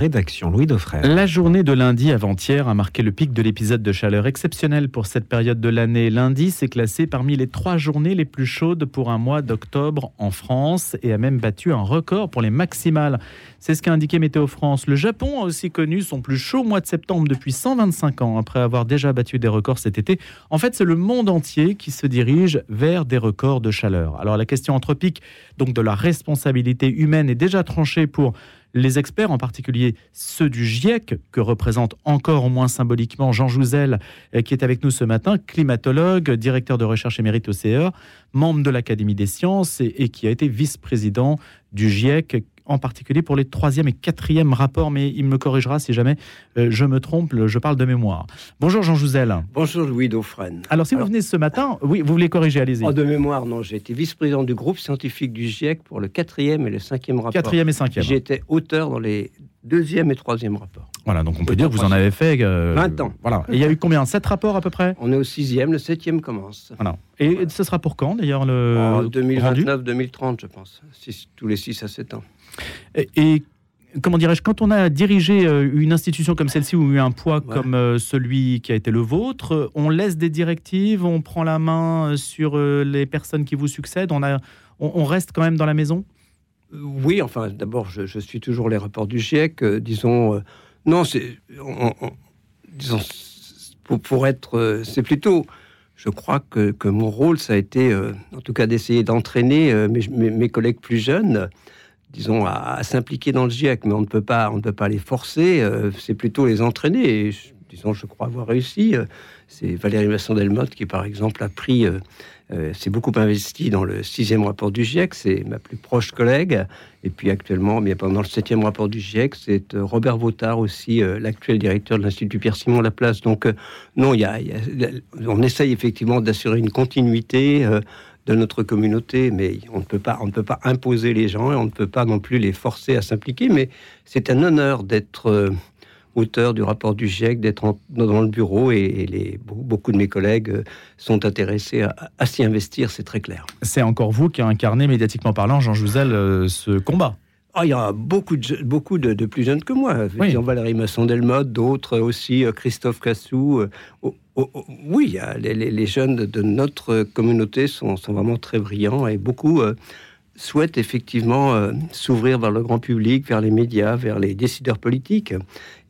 Rédaction Louis Dauphren. La journée de lundi avant-hier a marqué le pic de l'épisode de chaleur exceptionnel pour cette période de l'année. Lundi s'est classé parmi les trois journées les plus chaudes pour un mois d'octobre en France et a même battu un record pour les maximales. C'est ce qu'a indiqué Météo France. Le Japon a aussi connu son plus chaud mois de septembre depuis 125 ans, après avoir déjà battu des records cet été. En fait, c'est le monde entier qui se dirige vers des records de chaleur. Alors la question anthropique, donc de la responsabilité humaine, est déjà tranchée pour les experts, en particulier ceux du GIEC, que représente encore au moins symboliquement Jean Jouzel, euh, qui est avec nous ce matin, climatologue, directeur de recherche émérite au CEA, membre de l'Académie des sciences et qui a été vice-président du GIEC en particulier pour les troisième et quatrième rapports, mais il me corrigera si jamais euh, je me trompe, je parle de mémoire. Bonjour Jean Jouzel. Bonjour Louis Dauphren. Alors si vous venez ce matin, oui, vous voulez corriger, allez-y. En de mémoire, non, j'ai été vice-président du groupe scientifique du GIEC pour le quatrième et le cinquième rapport. Quatrième et cinquième. J'étais auteur dans les deuxième et troisième rapports. Voilà, donc on peut dire que vous en avez fait... 20 euh, ans. Voilà. Et il y a eu combien? Sept rapports à peu près? On est au sixième, le septième commence. Voilà. Et ce sera pour quand d'ailleurs le 2029-2030, je pense. tous les 6 à 7 ans. Et, comment dirais-je, quand on a dirigé euh, une institution comme celle-ci ou eu un poids comme euh, celui qui a été le vôtre, on laisse des directives, on prend la main sur euh, les personnes qui vous succèdent, on, a, on, reste quand même dans la maison? Oui, enfin, d'abord, je, suis toujours les rapports du GIEC. disons, non, c'est. disons, pour, être. c'est plutôt je crois que, mon rôle, ça a été, en tout cas, d'essayer d'entraîner mes, collègues plus jeunes disons, à, s'impliquer dans le GIEC, mais on ne peut pas, on ne peut pas les forcer. Euh, c'est plutôt les entraîner. Et, disons, je crois avoir réussi. Euh, c'est Valérie Masson-Delmotte qui, par exemple, a pris, euh, s'est beaucoup investi dans le sixième rapport du GIEC. C'est ma plus proche collègue. Et puis actuellement, bien pendant le septième rapport du GIEC, c'est Robert Vautard aussi, l'actuel directeur de l'Institut Pierre-Simon Laplace. Donc, non, y, a, on essaye effectivement d'assurer une continuité de notre communauté, mais on ne peut pas, on ne peut pas imposer les gens et on ne peut pas non plus les forcer à s'impliquer. Mais c'est un honneur d'être euh, auteur du rapport du GIEC, d'être dans le bureau et, les, beaucoup de mes collègues euh, sont intéressés à, s'y investir, c'est très clair. C'est encore vous qui incarnez médiatiquement parlant, Jean Jouzel, euh, ce combat. Ah, il y a beaucoup de, beaucoup de, plus jeunes que moi. Oui. Valérie Masson-Delmotte, d'autres aussi, Christophe Cassou. Oh, oh, oui, les, jeunes de notre communauté sont, vraiment très brillants et beaucoup euh, souhaitent effectivement euh, s'ouvrir vers le grand public, vers les médias, vers les décideurs politiques.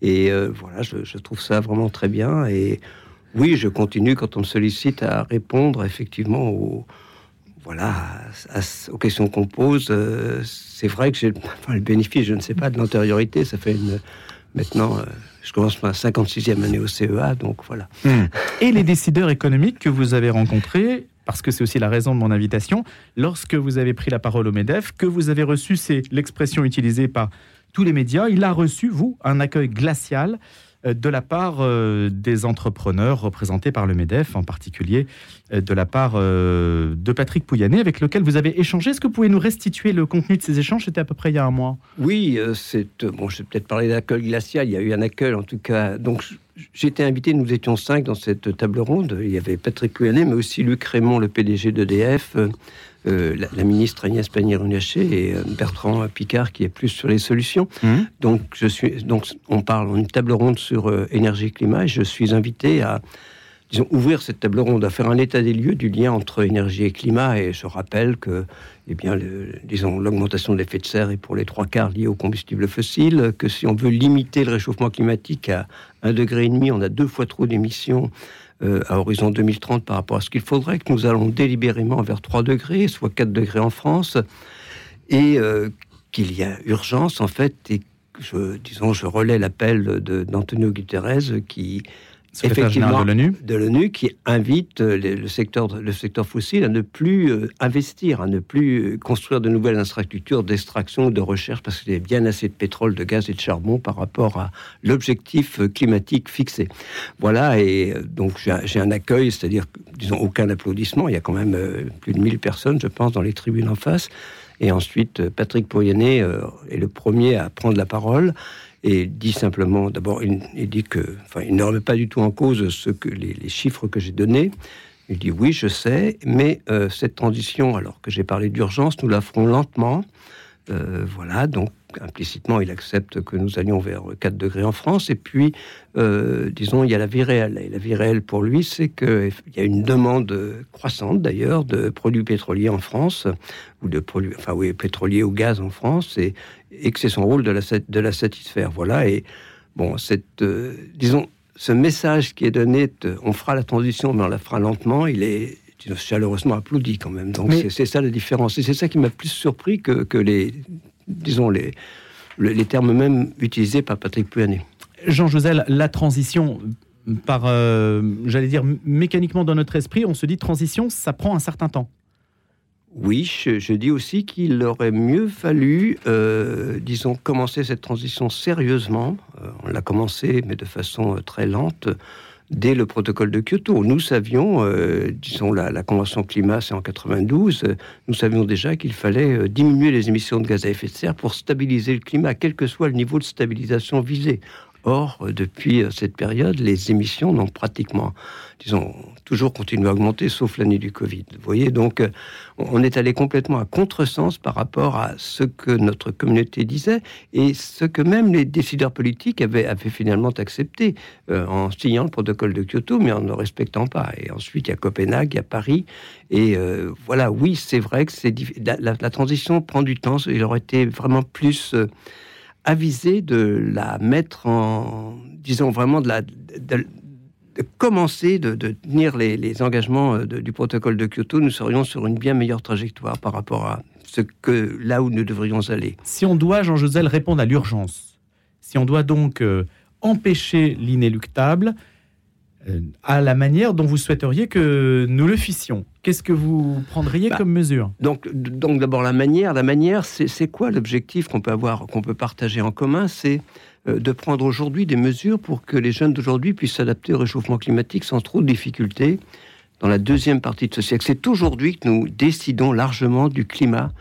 Et euh, voilà, je, trouve ça vraiment très bien. Et oui, je continue quand on me sollicite à répondre effectivement aux, voilà, aux questions qu'on pose. c'est vrai que j'ai le bénéfice, je ne sais pas, de l'antériorité. Ça fait une, maintenant je commence ma 56e année au CEA, donc voilà. Hmm. Et les décideurs économiques que vous avez rencontrés, parce que c'est aussi la raison de mon invitation, lorsque vous avez pris la parole au MEDEF, que vous avez reçu, c'est l'expression utilisée par tous les médias, il a reçu, vous, un accueil glacial. Euh, de la part euh, des entrepreneurs représentés par le MEDEF, en particulier euh, de la part de Patrick Pouyanné, avec lequel vous avez échangé. Est-ce que vous pouvez nous restituer le contenu de ces échanges? C'était à peu près il y a un mois. Oui, c'est bon. Je vais peut-être parler d'accueil glacial. Il y a eu un accueil, en tout cas. Donc, été invité. Nous étions cinq dans cette table ronde. Il y avait Patrick Pouyanné, mais aussi Luc Raymond, le PDG d'EDF. Euh, la, ministre Agnès Pannier-Runacher et euh, Bertrand Picard qui est plus sur les solutions. Mmh. Donc, je suis, donc, on parle une table ronde sur euh, énergie et climat et je suis invité à disons, ouvrir cette table ronde, à faire un état des lieux du lien entre énergie et climat. Et je rappelle que, eh bien, disons, l'augmentation de l'effet de serre est pour les trois quarts liée aux combustibles fossiles, que si on veut limiter le réchauffement climatique à un degré et demi, on a deux fois trop d'émissions euh, à horizon 2030 par rapport à ce qu'il faudrait, que nous allons délibérément vers 3 degrés, soit 4 degrés en France, et euh, qu'il y a urgence en fait, et disons, je relais l'appel d'Antonio Guterres qui effectivement de l'ONU qui invite euh, le secteur le secteur fossile à ne plus euh, investir, à ne plus euh, construire de nouvelles infrastructures d'extraction de recherche parce qu'il y a bien assez de pétrole, de gaz et de charbon par rapport à l'objectif climatique fixé. Voilà et donc j'ai un accueil, c'est-à-dire disons aucun applaudissement. Il y a quand même plus de 1000 personnes, je pense, dans les tribunes en face. Et ensuite, Patrick Pourrianet est le premier à prendre la parole et dit simplement, d'abord, il, dit que, enfin, il ne remet pas du tout en cause ce que les, chiffres que j'ai donnés. Il dit oui, je sais, mais euh, cette transition, alors que j'ai parlé d'urgence, nous la ferons lentement. voilà, donc implicitement, il accepte que nous allions vers 4 degrés en France. Et puis, disons, il y a la vie réelle. Et la vie réelle pour lui, c'est qu'il y a une demande croissante d'ailleurs de produits pétroliers en France, ou de produits, enfin oui, pétroliers ou gaz en France, et, et que c'est son rôle de la, de la satisfaire. Voilà. Et bon, cette, disons, ce message qui est donné, on fera la transition, mais on la fera lentement, il est chaleureusement applaudi quand même. Donc c'est ça la différence. Et c'est ça qui m'a plus surpris que, que, les, disons, les, les termes même utilisés par Patrick Pouyanné. Jean Josel, la transition, par, euh, j'allais dire, mécaniquement dans notre esprit, on se dit transition, ça prend un certain temps. Oui, je, dis aussi qu'il aurait mieux fallu, euh, disons, commencer cette transition sérieusement. Euh, on l'a commencé, mais de façon très lente, dès le protocole de Kyoto. Nous savions, disons, la, Convention climat, c'est en 92, nous savions déjà qu'il fallait diminuer les émissions de gaz à effet de serre pour stabiliser le climat, quel que soit le niveau de stabilisation visé. Or, depuis cette période, les émissions n'ont pratiquement, disons, toujours continué à augmenter, sauf l'année du Covid. Vous voyez, donc, euh, on est allé complètement à contresens par rapport à ce que notre communauté disait et ce que même les décideurs politiques avaient, finalement accepté euh, en signant le protocole de Kyoto, mais en ne respectant pas. Et ensuite, il y a Copenhague, il y a Paris. Et euh, voilà, oui, c'est vrai que la, transition prend du temps. Il aurait été vraiment plus avisé de la mettre en, disons vraiment de la, de, commencer de, tenir les, engagements euh, du protocole de Kyoto, nous serions sur une bien meilleure trajectoire par rapport à ce que là où nous devrions aller. Si on doit, Jean Josel, répondre à l'urgence, si on doit donc euh, empêcher l'inéluctable, à la manière dont vous souhaiteriez que nous le fissions. Qu'est-ce que vous prendriez bah, comme mesure? Donc, donc d'abord la manière. La manière, c'est quoi l'objectif qu'on peut avoir, qu'on peut partager en commun? C'est euh, de prendre aujourd'hui des mesures pour que les jeunes d'aujourd'hui puissent s'adapter au réchauffement climatique sans trop de difficultés dans la deuxième partie de ce siècle. C'est aujourd'hui que nous décidons largement du climat euh,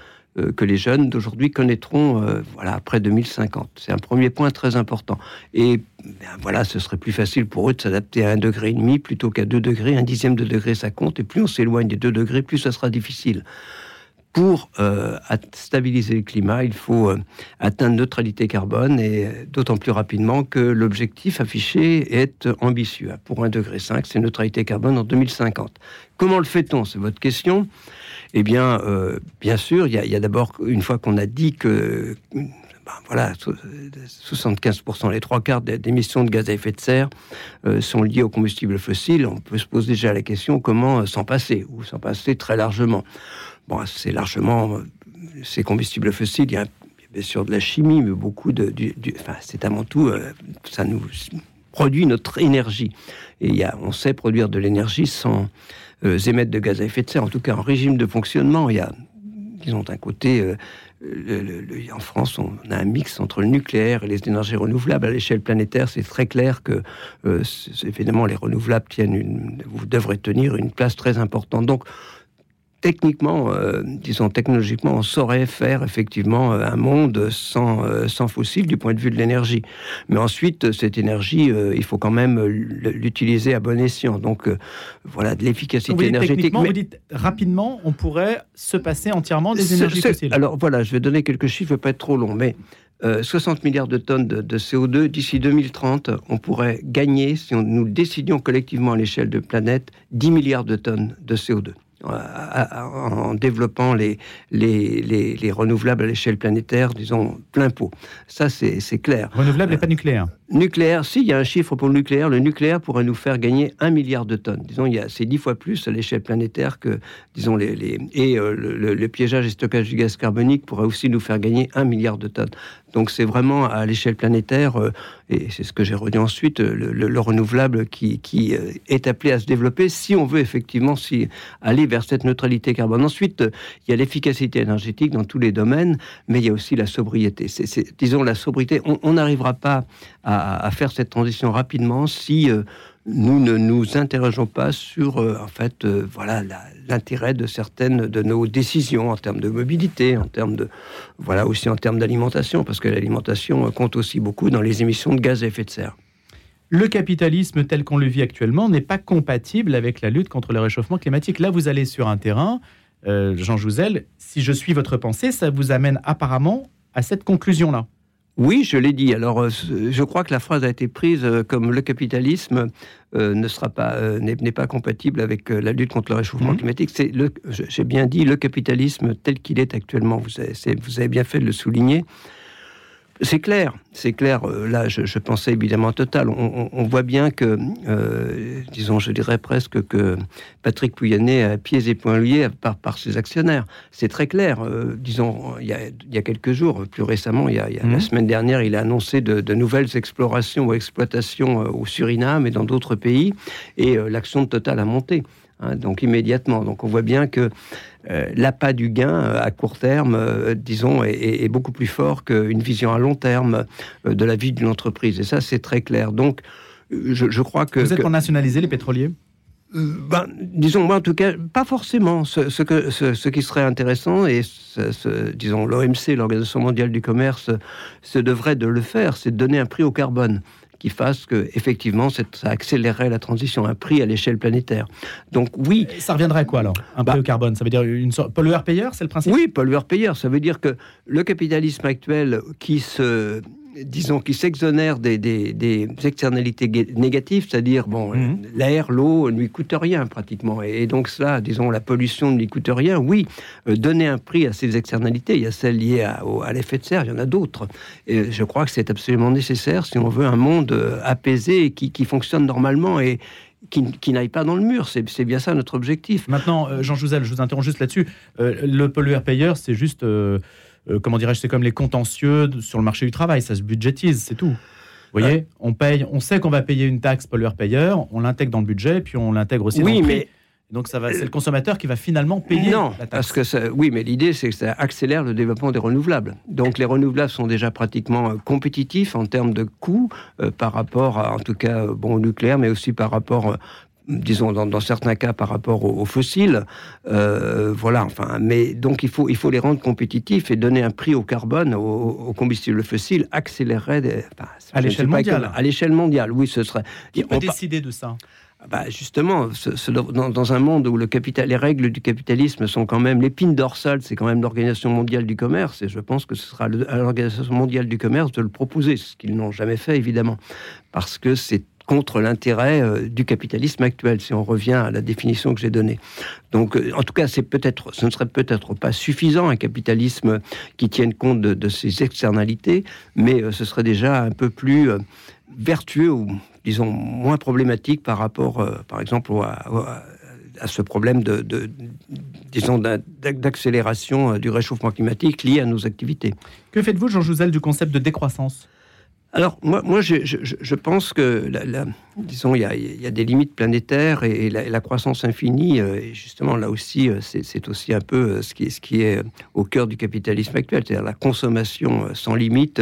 que les jeunes d'aujourd'hui connaîtront euh, voilà, après 2050. C'est un premier point très important. Et ben, voilà, ce serait plus facile pour eux de s'adapter à un degré et demi plutôt qu'à deux degrés. Un dixième de degré, ça compte. Et plus on s'éloigne des deux degrés, plus ça sera difficile. Pour euh, stabiliser le climat, il faut atteindre neutralité carbone et d'autant plus rapidement que l'objectif affiché est ambitieux. Pour 1,5 degré, c'est neutralité carbone en 2050. Comment le fait-on? C'est votre question. Eh bien, euh, bien sûr, il y a, d'abord, une fois qu'on a dit que ben, voilà, 75%, les trois quarts des émissions de gaz à effet de serre euh, sont liées aux combustibles fossiles. On peut se poser déjà la question comment euh, s'en passer, ou s'en passer très largement. Bon, c'est largement ces combustibles fossiles. Il y a bien sûr de la chimie, mais beaucoup de. enfin, c'est avant tout, ça nous produit notre énergie. Et y a, on sait produire de l'énergie sans euh, émettre de gaz à effet de serre, en tout cas en régime de fonctionnement. Il y a, disons, d'un côté, euh, en France, on a un mix entre le nucléaire et les énergies renouvelables. À l'échelle planétaire, c'est très clair que, euh, évidemment, les renouvelables tiennent devraient tenir une place très importante. Donc, techniquement, euh, disons technologiquement, on saurait faire effectivement euh, un monde sans, euh, sans fossiles du point de vue de l'énergie. Mais ensuite, cette énergie, il faut quand même l'utiliser à bon escient. Donc voilà, de l'efficacité énergétique. Mais... Vous dites rapidement, on pourrait se passer entièrement des énergies fossiles. Alors voilà, je vais donner quelques chiffres, pas être trop long, mais 60 milliards de tonnes de, de CO2 d'ici 2030, on pourrait gagner, si on, nous décidions collectivement à l'échelle de planète, 10 milliards de tonnes de CO2 en développant les, les, les, renouvelables à l'échelle planétaire, disons, plein pot. Ça, c'est clair. Renouvelable et pas nucléaire Nucléaire, si, il y a un chiffre pour le nucléaire. Le nucléaire pourrait nous faire gagner un milliard de tonnes. Disons, c'est dix fois plus à l'échelle planétaire que, disons, les... les et euh, le, piégeage et stockage du gaz carbonique pourrait aussi nous faire gagner un milliard de tonnes. Donc c'est vraiment à l'échelle planétaire, euh, et c'est ce que j'ai redit ensuite, le, renouvelable qui, qui euh, est appelé à se développer si on veut effectivement si, aller vers cette neutralité carbone. Ensuite, il y a l'efficacité énergétique dans tous les domaines, mais il y a aussi la sobriété. Disons, la sobriété, on n'arrivera pas à, faire cette transition rapidement si euh, nous ne nous interrogeons pas sur, en fait, voilà, l'intérêt de certaines de nos décisions en termes de mobilité, en termes de, voilà, aussi en termes d'alimentation, parce que l'alimentation compte aussi beaucoup dans les émissions de gaz à effet de serre. Le capitalisme tel qu'on le vit actuellement n'est pas compatible avec la lutte contre le réchauffement climatique. Là, vous allez sur un terrain, Jean Jouzel, si je suis votre pensée, ça vous amène apparemment à cette conclusion-là. Oui, je l'ai dit. Alors, euh, je crois que la phrase a été prise euh, comme le capitalisme euh, ne sera pas n'est pas compatible avec la lutte contre le réchauffement mmh. climatique. C'est j'ai bien dit, le capitalisme tel qu'il est actuellement. Vous avez, vous avez bien fait de le souligner. C'est clair, c'est clair. Euh, là, je, pensais évidemment Total. On, voit bien que, euh, disons, je dirais presque que Patrick Pouyanné a pieds et poings liés par, par ses actionnaires. C'est très clair. Euh, disons, il y, a, quelques jours, plus récemment, il y a, la mmh. semaine dernière, il a annoncé de, de, nouvelles explorations ou exploitations au Suriname et dans d'autres pays, et l'action de Total a monté. Hein, donc immédiatement. Donc on voit bien que euh, l'appât du gain euh, à court terme, euh, disons, est, beaucoup plus fort qu'une vision à long terme de la vie d'une entreprise. Et ça, c'est très clair. Donc je, crois que... Vous êtes pour nationaliser les pétroliers? Ben, disons, moi en tout cas, pas forcément. Ce, que, ce, qui serait intéressant, et ce, disons, l'OMC, l'Organisation mondiale du commerce, se devrait de le faire, c'est de donner un prix au carbone qui fasse que effectivement ça accélérerait la transition, un prix à l'échelle planétaire. Donc oui. Ça reviendrait à quoi alors Un bah prix au carbone? Ça veut dire une sorte pollueur-payeur, c'est le principe? Oui, pollueur-payeur. Ça veut dire que le capitalisme actuel qui se disons, qui s'exonère des, des, externalités négatives, c'est-à-dire, bon, mhm. l'air, l'eau ne lui coûte rien pratiquement. Et, donc cela, disons, la pollution ne lui coûte rien. Oui, euh, donner un prix à ces externalités, il y a celles liées à, à l'effet de serre, il y en a d'autres. Et je crois que c'est absolument nécessaire si on veut un monde euh, apaisé qui, fonctionne normalement et, qui, qui n'aille pas dans le mur. C'est bien ça notre objectif. Maintenant, euh, Jean Jouzel, je vous interromps juste là-dessus. le pollueur-payeur, c'est juste euh, comment dirais-je, c'est comme les contentieux sur le marché du travail, ça se budgétise, c'est tout. Vous voyez, on paye, on sait qu'on va payer une taxe pollueur-payeur, on l'intègre dans le budget, puis on l'intègre aussi oui, dans le Mais... Donc ça va, c'est le consommateur qui va finalement payer non, la taxe. parce que oui, mais l'idée c'est que ça accélère le développement des renouvelables. Donc les renouvelables sont déjà pratiquement euh, compétitifs en termes de coûts euh, par rapport, à, en tout cas, bon, au nucléaire, mais aussi par rapport disons dans, certains cas par rapport aux, fossiles. Euh, voilà, enfin, mais donc il faut, il faut les rendre compétitifs et donner un prix au carbone, au, combustible fossile, accélérerait à l'échelle mondiale. à l'échelle mondiale, oui, ce serait. Qui peut décider de ça? Bah justement, dans, un monde où le capital, les règles du capitalisme sont quand même l'épine dorsale, c'est quand même l'Organisation mondiale du commerce, et je pense que ce sera à l'Organisation mondiale du commerce de le proposer, ce qu'ils n'ont jamais fait évidemment, parce que c'est contre l'intérêt euh, du capitalisme actuel, si on revient à la définition que j'ai donnée. Donc, euh, en tout cas, peut-être, ce ne serait peut-être pas suffisant un capitalisme qui tienne compte de, ses externalités, mais euh, ce serait déjà un peu plus vertueux ou, disons, moins problématique par rapport, par exemple, à, ce problème de, de disons, d'accélération du réchauffement climatique lié à nos activités. Que faites-vous, Jean Jouzel, du concept de décroissance? Alors, moi, moi je, je, pense que, la, disons, il y, a, il y, a, des limites planétaires et, la, croissance infinie, euh, et justement, là aussi, euh, c'est aussi un peu euh, ce qui, ce qui est au cœur du capitalisme actuel, c'est-à-dire la consommation sans limite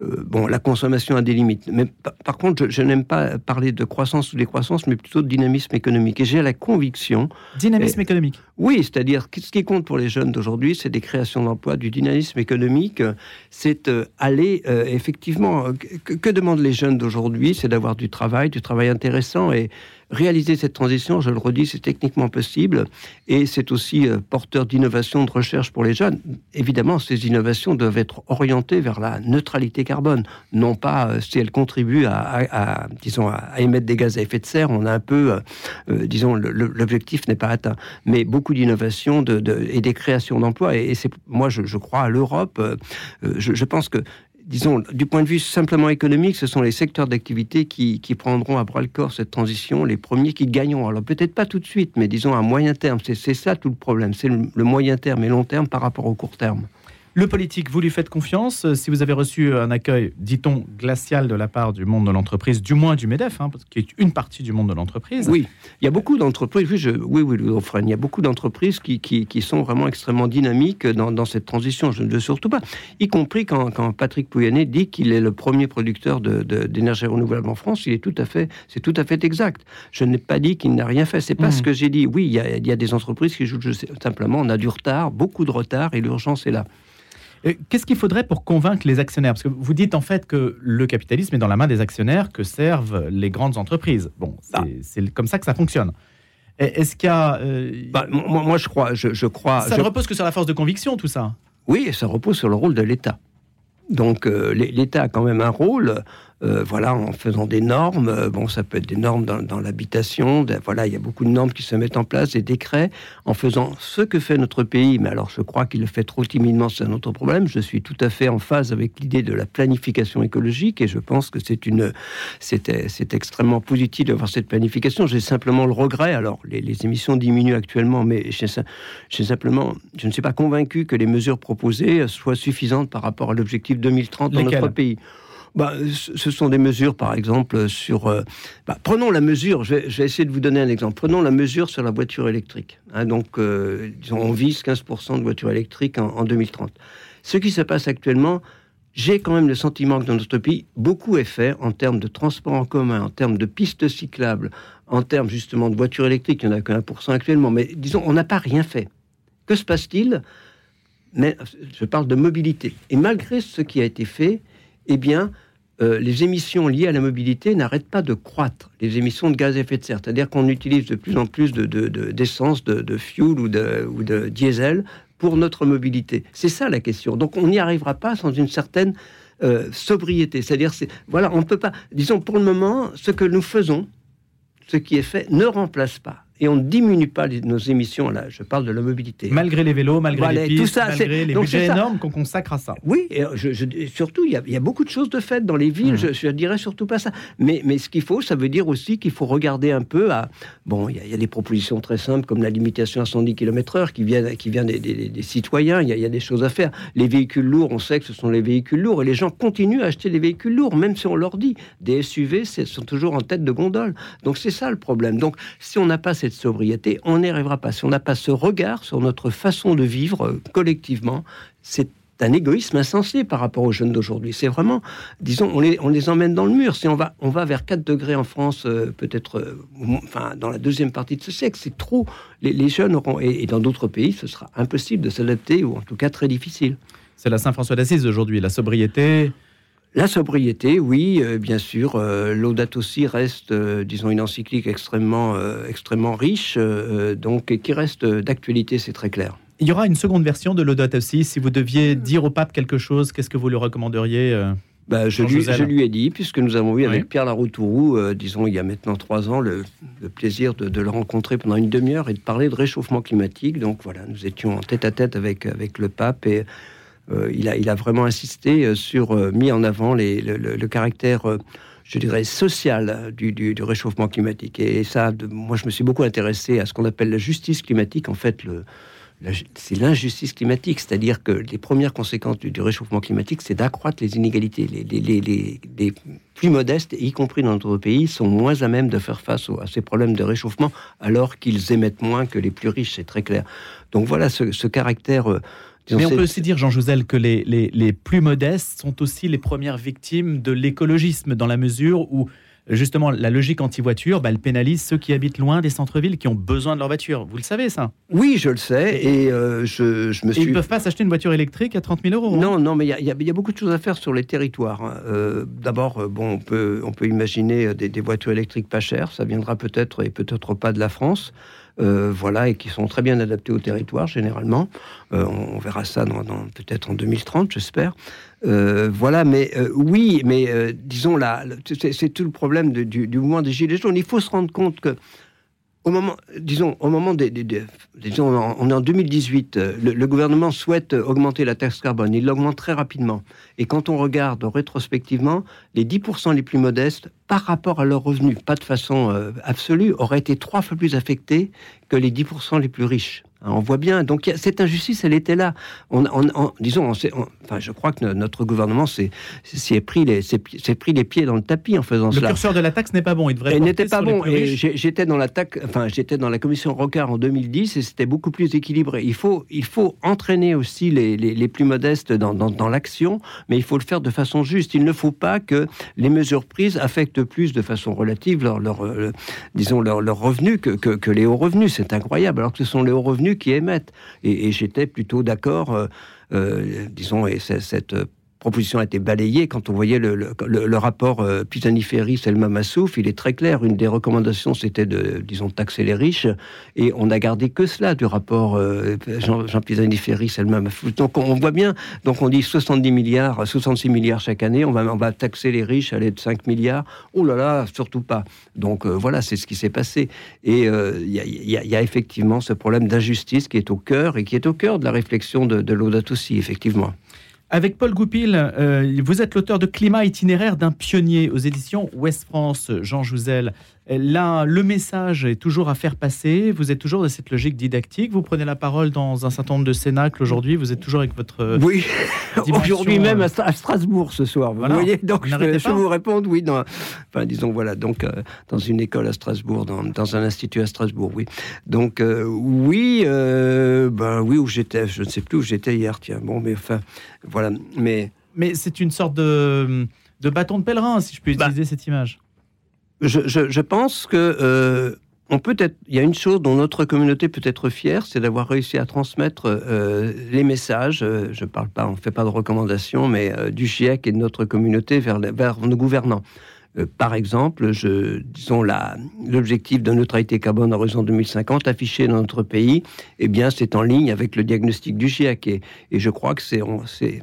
euh, bon, la consommation a des limites. Mais par, contre, je, n'aime pas parler de croissance ou décroissance, mais plutôt de dynamisme économique. Et j'ai la conviction. Dynamisme économique Oui, c'est-à-dire, ce qui compte pour les jeunes d'aujourd'hui, c'est des créations d'emplois, du dynamisme économique. C'est euh, aller, euh, effectivement, que, que demandent les jeunes d'aujourd'hui C'est d'avoir du travail, du travail intéressant et Réaliser cette transition, je le redis, c'est techniquement possible et c'est aussi euh, porteur d'innovation, de recherche pour les jeunes. Évidemment, ces innovations doivent être orientées vers la neutralité carbone, non pas euh, si elles contribuent à, disons, à émettre des gaz à effet de serre. On a un peu, euh, disons, l'objectif n'est pas atteint. Mais beaucoup d'innovations et des créations d'emplois. Et, c'est moi, je, crois à l'Europe. je pense que disons, du point de vue simplement économique, ce sont les secteurs d'activité qui, prendront à bras le corps cette transition, les premiers qui gagneront. Alors peut-être pas tout de suite, mais disons à moyen terme. C'est ça tout le problème. C'est le moyen terme et long terme par rapport au court terme. Le politique, vous lui faites confiance euh, Si vous avez reçu un accueil, dit-on, glacial de la part du monde de l'entreprise, du moins du MEDEF, hein, qui est une partie du monde de l'entreprise. Oui, il y a beaucoup d'entreprises, oui, je, oui, oui, il y a beaucoup d'entreprises qui, qui, sont vraiment extrêmement dynamiques dans, cette transition, je ne veux surtout pas. Y compris quand, quand Patrick Pouyanné dit qu'il est le premier producteur d'énergie de, renouvelable en France, il est tout à fait, c'est tout à fait exact. Je n'ai pas dit qu'il n'a rien fait, c'est pas ce mmh. que j'ai dit. Oui, il y, a, il y, a, des entreprises qui jouent, je sais, simplement, on a du retard, beaucoup de retard, et l'urgence est là. Qu'est-ce qu'il faudrait pour convaincre les actionnaires? Parce que vous dites en fait que le capitalisme est dans la main des actionnaires que servent les grandes entreprises. Bon, c'est comme ça que ça fonctionne. Est-ce qu'il y a... Bah, moi, je crois... Je, crois ça ne repose que sur la force de conviction, tout ça? Oui, ça repose sur le rôle de l'État. Donc l'État a quand même un rôle euh, voilà, en faisant des normes. Euh, bon, ça peut être des normes dans, l'habitation. Voilà, il y a beaucoup de normes qui se mettent en place, des décrets, en faisant ce que fait notre pays. Mais alors, je crois qu'il le fait trop timidement, c'est un autre problème. Je suis tout à fait en phase avec l'idée de la planification écologique et je pense que c'est une, c'est extrêmement positif d'avoir cette planification. J'ai simplement le regret. Alors, les, émissions diminuent actuellement, mais j'ai simplement, je ne suis pas convaincu que les mesures proposées soient suffisantes par rapport à l'objectif 2030 dans notre pays bah, Ce sont des mesures, par exemple, sur... Euh, bah, prenons la mesure, je vais, essayer de vous donner un exemple. Prenons la mesure sur la voiture électrique. Hein, donc, euh, on vise 15% de voitures électriques en, 2030. Ce qui se passe actuellement, j'ai quand même le sentiment que dans notre pays, beaucoup est fait en termes de transport en commun, en termes de pistes cyclables, en termes justement de voitures électriques. Il n'y en a que 1% actuellement. Mais disons, on n'a pas rien fait. Que se passe-t-il? Mais je parle de mobilité. Et malgré ce qui a été fait, eh bien, euh, les émissions liées à la mobilité n'arrêtent pas de croître, les émissions de gaz à effet de serre. C'est-à-dire qu'on utilise de plus en plus d'essence, de, de, fuel ou de, ou de diesel pour notre mobilité. C'est ça la question. Donc on n'y arrivera pas sans une certaine euh, sobriété. C'est-à-dire, voilà, on ne peut pas. Disons, pour le moment, ce que nous faisons, ce qui est fait, ne remplace pas et on ne diminue pas nos émissions. Là, je parle de la mobilité. Malgré les vélos, malgré les pistes, malgré les budgets énormes qu'on consacre à ça. Oui, et je, surtout, il y, a, beaucoup de choses de faites dans les villes. Mmh. Je, ne dirais surtout pas ça. Mais, mais ce qu'il faut, ça veut dire aussi qu'il faut regarder un peu à. Bon, il y, a, des propositions très simples comme la limitation à 110 km/h qui vient, qui vient des, citoyens. Il y, a, des choses à faire. Les véhicules lourds, on sait que ce sont les véhicules lourds et les gens continuent à acheter des véhicules lourds, même si on leur dit des SUV sont toujours en tête de gondole. Donc c'est ça le problème. Donc si on n'a pas cette sobriété, on n'y arrivera pas. Si on n'a pas ce regard sur notre façon de vivre euh, collectivement, c'est un égoïsme insensé par rapport aux jeunes d'aujourd'hui. C'est vraiment, disons, on les, emmène dans le mur. Si on va, on va vers 4 degrés en France, euh, peut-être, euh, enfin, dans la deuxième partie de ce siècle, c'est trop. Les, jeunes auront, et, dans d'autres pays, ce sera impossible de s'adapter, ou en tout cas très difficile. C'est la Saint-François d'Assise aujourd'hui, la sobriété, la sobriété, oui, euh, bien sûr. Euh, Laudato aussi reste, euh, disons, une encyclique extrêmement, extrêmement riche, donc qui reste d'actualité, c'est très clair. Il y aura une seconde version de Laudato aussi. Si vous deviez dire au pape quelque chose, qu'est-ce que vous lui recommanderiez bah, je, lui, je, lui, ai dit, puisque nous avons eu avec Pierre Laroutourou, disons il y a maintenant trois ans, le, plaisir de, le rencontrer pendant une demi-heure et de parler de réchauffement climatique. Donc voilà, nous étions en tête à tête avec, avec le pape et euh, il, a, il a vraiment insisté euh, sur, euh, mis en avant le, caractère je dirais, social du, réchauffement climatique. Et ça, moi, je me suis beaucoup intéressé à ce qu'on appelle la justice climatique. En fait, c'est l'injustice climatique, c'est-à-dire que les premières conséquences du, réchauffement climatique, c'est d'accroître les inégalités. Les, plus modestes, y compris dans notre pays, sont moins à même de faire face à ces problèmes de réchauffement, alors qu'ils émettent moins que les plus riches, c'est très clair. Donc voilà ce caractère mais on peut aussi dire, Jean Jouzel, que les, les, plus modestes sont aussi les premières victimes de l'écologisme, dans la mesure où justement, la logique anti-voiture, bah, elle pénalise ceux qui habitent loin des centres-villes, qui ont besoin de leur voiture. Vous le savez, ça? Oui, je le sais. Et euh, je, me suis. ils ne peuvent pas s'acheter une voiture électrique à 30 000 euros. Hein? Non, non, mais il y, a beaucoup de choses à faire sur les territoires. Hein. Euh, d'abord, euh, bon, on peut, on peut imaginer des, des voitures électriques pas chères. Ça viendra peut-être et peut-être pas de la France. Euh, voilà, et qui sont très bien adaptés au territoire généralement. Euh, on, verra ça peut-être en 2030, j'espère. Euh, voilà, mais oui, mais disons là, c'est tout le problème du, du, mouvement des Gilets jaunes. Il faut se rendre compte que au moment, disons, au moment on est en 2018, euh, le, gouvernement souhaite augmenter la taxe carbone. Il l'augmente très rapidement. Et quand on regarde rétrospectivement, les 10% les plus modestes, par rapport à leurs revenus, pas de façon euh, absolue, auraient été trois fois plus affectés que les 10% les plus riches. Hein, on voit bien. Donc cette injustice, elle était là. On, disons, enfin, je crois que notre gouvernement s'est pris, les, pris les pieds dans le tapis en faisant cela. Le curseur de la taxe n'est pas bon. Il devrait. Il n'était pas bon. j'étais dans la enfin, j'étais dans la commission Rocard en 2010 et c'était beaucoup plus équilibré. Il faut, il faut entraîner aussi les, les, plus modestes dans, dans, l'action, mais il faut le faire de façon juste. Il ne faut pas que les mesures prises affectent plus de façon relative leur, leur euh, disons, leur, leur revenus que, que, que les hauts revenus. C'est incroyable. Alors que ce sont les hauts revenus qui émettent. Et, j'étais plutôt d'accord, euh, euh, disons, et cette proposition a été balayée. Quand on voyait le, rapport euh, Pisani-Ferry-Selma Massouf, il est très clair. Une des recommandations, c'était de, disons, taxer les riches. Et on n'a gardé que cela du rapport euh, Jean, Jean Pisani-Ferry-Selma Massouf. Donc on voit bien, donc on dit 70 milliards, 66 milliards chaque année, on va, on va taxer les riches à l'aide de 5 milliards. Oh là là, surtout pas. Donc euh, voilà, c'est ce qui s'est passé. Et il y, a effectivement ce problème d'injustice qui est au cœur et qui est au cœur de la réflexion de, de aussi, effectivement. Avec Paul Goupil, euh, vous êtes l'auteur de Climat itinéraire d'un pionnier aux éditions Ouest France, Jean Jouzel. Là, le message est toujours à faire passer. Vous êtes toujours dans cette logique didactique. Vous prenez la parole dans un certain nombre de cénacles aujourd'hui. Vous êtes toujours avec votre. Oui, aujourd'hui même à Strasbourg ce soir. Vous voyez, donc je, je vous répondre, oui. Dans, enfin, disons, voilà, donc euh, dans une école à Strasbourg, dans, dans, un institut à Strasbourg, oui. Donc, euh, oui, euh, ben, oui, où j'étais, je ne sais plus où j'étais hier, tiens. Bon, mais enfin, voilà. Mais, mais c'est une sorte de, de bâton de pèlerin, si je peux bah, utiliser cette image je, pense que euh, on peut être. Il y a une chose dont notre communauté peut être fière, c'est d'avoir réussi à transmettre euh, les messages. Euh, je parle pas, on fait pas de recommandations, mais du GIEC et de notre communauté vers, vers nos gouvernants. Par exemple, je, disons l'objectif de neutralité carbone à horizon 2050 affiché dans notre pays, eh bien, c'est en ligne avec le diagnostic du GIEC. Et, et je crois que c'est,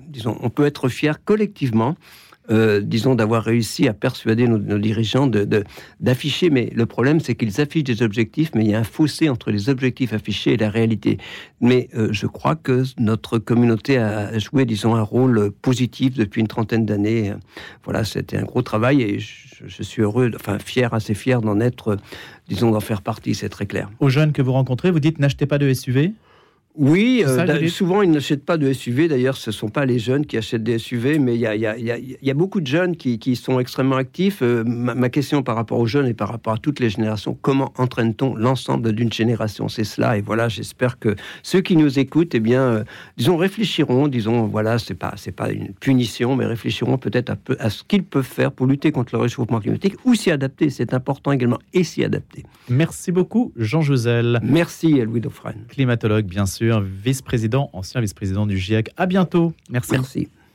disons, on peut être fier collectivement euh, disons, d'avoir réussi à persuader nos, dirigeants d'afficher. mais le problème, c'est qu'ils affichent des objectifs, mais il y a un fossé entre les objectifs affichés et la réalité. Mais euh, je crois que notre communauté a joué, disons, un rôle positif depuis une trentaine d'années. Voilà, c'était un gros travail et je, je, suis heureux, enfin fier, assez fier d'en être, disons, d'en faire partie, c'est très clair. Aux jeunes que vous rencontrez, vous dites n'achetez pas de SUV oui, euh, souvent ils n'achètent pas de SUV. D'ailleurs, ce ne sont pas les jeunes qui achètent des SUV, mais il y a, beaucoup de jeunes qui, sont extrêmement actifs. Euh, ma, question par rapport aux jeunes et par rapport à toutes les générations, comment entraîne-t-on l'ensemble d'une génération? C'est cela. Et voilà, j'espère que ceux qui nous écoutent, eh bien, euh, disons, réfléchiront. Disons, voilà, c'est pas, c'est pas une punition, mais réfléchiront peut-être à, à ce qu'ils peuvent faire pour lutter contre le réchauffement climatique ou s'y adapter. C'est important également et s'y adapter. Merci beaucoup, Jean Josel. Merci, Louis Dauphren. Climatologue, bien sûr vice-président, ancien vice-président du GIEC. À bientôt. Merci. Merci.